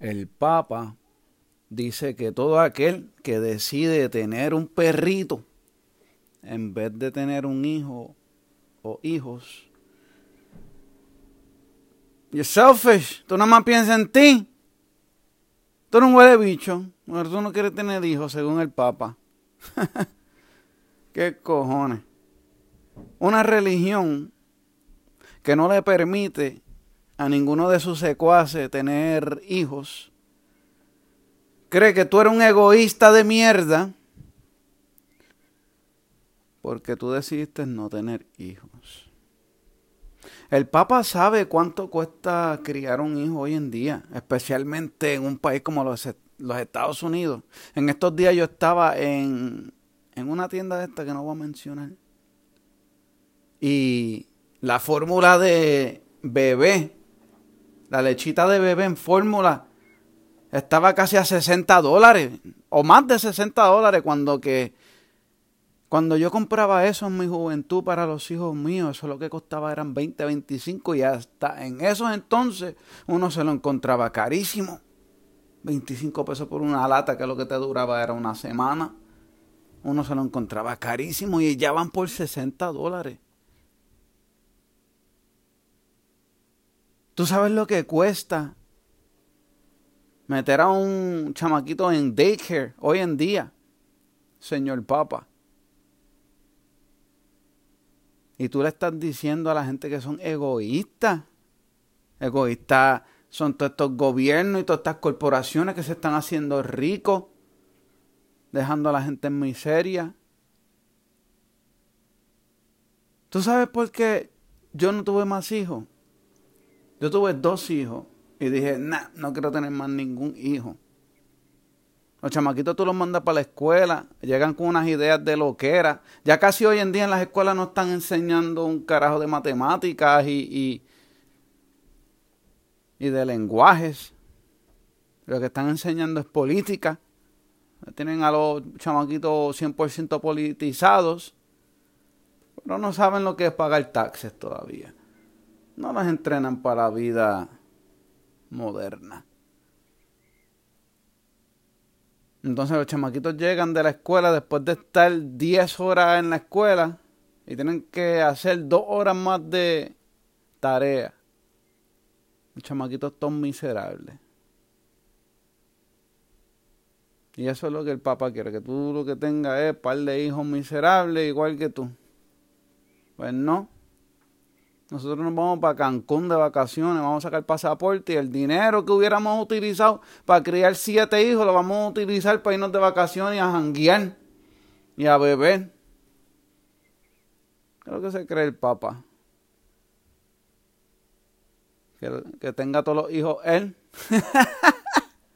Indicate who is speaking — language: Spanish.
Speaker 1: el Papa dice que todo aquel que decide tener un perrito en vez de tener un hijo o hijos, you're selfish, tú nada más piensas en ti. Tú no huele bicho, tú no quieres tener hijos según el Papa. ¿Qué cojones? Una religión que no le permite a ninguno de sus secuaces tener hijos, cree que tú eres un egoísta de mierda porque tú decidiste no tener hijos. El Papa sabe cuánto cuesta criar un hijo hoy en día, especialmente en un país como los, Estados Unidos. En estos días yo estaba en, en una tienda de esta que no voy a mencionar. Y la fórmula de bebé la lechita de bebé en fórmula estaba casi a 60 dólares o más de 60 dólares cuando que cuando yo compraba eso en mi juventud para los hijos míos, eso lo que costaba eran 20, 25 y hasta en esos entonces uno se lo encontraba carísimo. 25 pesos por una lata que lo que te duraba era una semana. Uno se lo encontraba carísimo y ya van por 60 dólares. ¿Tú sabes lo que cuesta meter a un chamaquito en daycare hoy en día, señor Papa? Y tú le estás diciendo a la gente que son egoístas. Egoístas son todos estos gobiernos y todas estas corporaciones que se están haciendo ricos, dejando a la gente en miseria. ¿Tú sabes por qué yo no tuve más hijos? Yo tuve dos hijos y dije, nah, no quiero tener más ningún hijo. Los chamaquitos tú los mandas para la escuela, llegan con unas ideas de lo que era. Ya casi hoy en día en las escuelas no están enseñando un carajo de matemáticas y, y, y de lenguajes. Lo que están enseñando es política. Tienen a los chamaquitos 100% politizados. Pero no saben lo que es pagar taxes todavía no las entrenan para la vida moderna. Entonces los chamaquitos llegan de la escuela después de estar 10 horas en la escuela y tienen que hacer 2 horas más de tarea. Los chamaquitos son miserables. Y eso es lo que el papá quiere, que tú lo que tengas es par de hijos miserables igual que tú. Pues no. Nosotros nos vamos para Cancún de vacaciones, vamos a sacar pasaporte y el dinero que hubiéramos utilizado para criar siete hijos lo vamos a utilizar para irnos de vacaciones y a janguear y a beber. ¿Qué lo que se cree el Papa? Que, que tenga todos los hijos él.